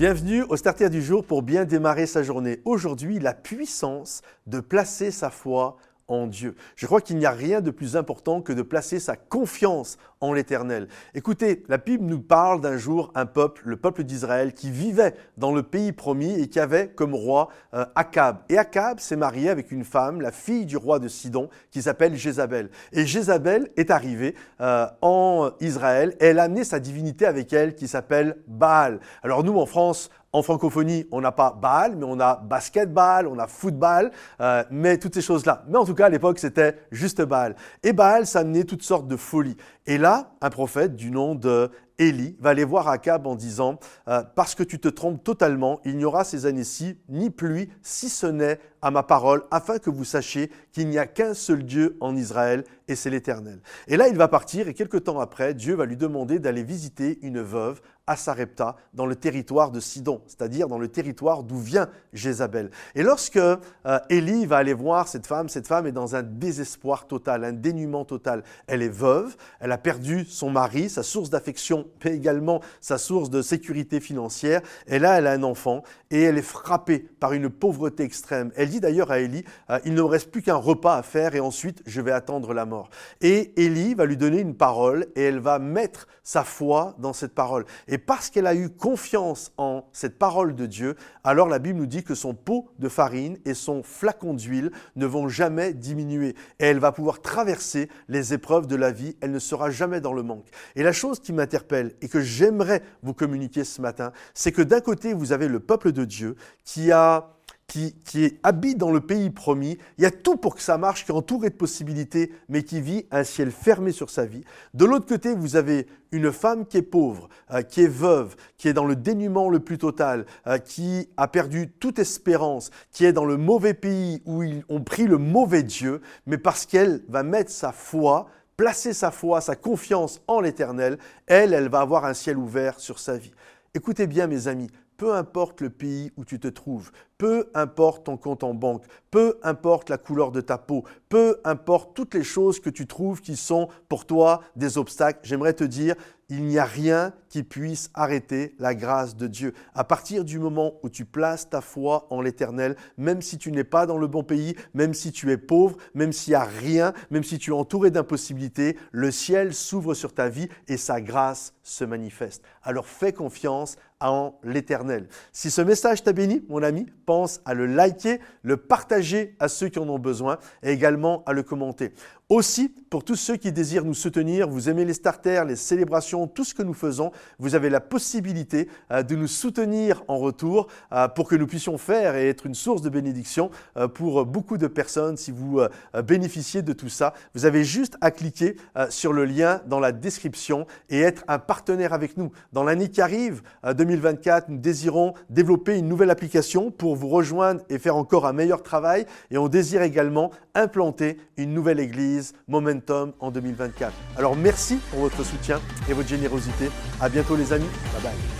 Bienvenue au Starter du jour pour bien démarrer sa journée. Aujourd'hui, la puissance de placer sa foi en Dieu. Je crois qu'il n'y a rien de plus important que de placer sa confiance en l'Éternel. Écoutez, la Bible nous parle d'un jour un peuple, le peuple d'Israël, qui vivait dans le pays promis et qui avait comme roi euh, Akab. Et Akab s'est marié avec une femme, la fille du roi de Sidon, qui s'appelle Jézabel. Et Jézabel est arrivée euh, en Israël et elle a amené sa divinité avec elle qui s'appelle Baal. Alors nous, en France, en francophonie, on n'a pas Baal, mais on a basketball, on a football, euh, mais toutes ces choses-là. Mais en tout cas, à l'époque, c'était juste Baal. Et Baal, ça amenait toutes sortes de folies. Et là, un prophète du nom de Élie va aller voir Akab en disant euh, Parce que tu te trompes totalement, il n'y aura ces années-ci ni pluie, si ce n'est à ma parole, afin que vous sachiez qu'il n'y a qu'un seul Dieu en Israël, et c'est l'Éternel. Et là, il va partir, et quelque temps après, Dieu va lui demander d'aller visiter une veuve à Sarepta, dans le territoire de Sidon, c'est-à-dire dans le territoire d'où vient Jézabel. Et lorsque euh, Élie va aller voir cette femme, cette femme est dans un désespoir total, un dénuement total. Elle est veuve, elle a perdu son mari, sa source d'affection, mais également sa source de sécurité financière. Et là, elle a un enfant, et elle est frappée par une pauvreté extrême. Elle dit d'ailleurs à Élie, euh, il ne me reste plus qu'un repas à faire et ensuite je vais attendre la mort. Et Élie va lui donner une parole et elle va mettre sa foi dans cette parole. Et parce qu'elle a eu confiance en cette parole de Dieu, alors la Bible nous dit que son pot de farine et son flacon d'huile ne vont jamais diminuer. Et elle va pouvoir traverser les épreuves de la vie, elle ne sera jamais dans le manque. Et la chose qui m'interpelle et que j'aimerais vous communiquer ce matin, c'est que d'un côté, vous avez le peuple de Dieu qui a qui, habite dans le pays promis. Il y a tout pour que ça marche, qui est entouré de possibilités, mais qui vit un ciel fermé sur sa vie. De l'autre côté, vous avez une femme qui est pauvre, euh, qui est veuve, qui est dans le dénuement le plus total, euh, qui a perdu toute espérance, qui est dans le mauvais pays où ils ont pris le mauvais Dieu, mais parce qu'elle va mettre sa foi placer sa foi, sa confiance en l'Éternel, elle, elle va avoir un ciel ouvert sur sa vie. Écoutez bien mes amis, peu importe le pays où tu te trouves, peu importe ton compte en banque, peu importe la couleur de ta peau, peu importe toutes les choses que tu trouves qui sont pour toi des obstacles, j'aimerais te dire, il n'y a rien qui puisse arrêter la grâce de Dieu. À partir du moment où tu places ta foi en l'Éternel, même si tu n'es pas dans le bon pays, même si tu es pauvre, même s'il n'y a rien, même si tu es entouré d'impossibilités, le ciel s'ouvre sur ta vie et sa grâce se manifeste. Alors fais confiance en l'Éternel. Si ce message t'a béni, mon ami, pense à le liker, le partager à ceux qui en ont besoin et également à le commenter. Aussi, pour tous ceux qui désirent nous soutenir, vous aimez les starters, les célébrations, tout ce que nous faisons, vous avez la possibilité euh, de nous soutenir en retour euh, pour que nous puissions faire et être une source de bénédiction euh, pour beaucoup de personnes. Si vous bénéficiez de tout ça, vous avez juste à cliquer sur le lien dans la description et être un partenaire avec nous. Dans l'année qui arrive, 2024, nous désirons développer une nouvelle application pour vous rejoindre et faire encore un meilleur travail et on désire également implanter une nouvelle église Momentum en 2024. Alors merci pour votre soutien et votre générosité. À bientôt les amis. Bye bye.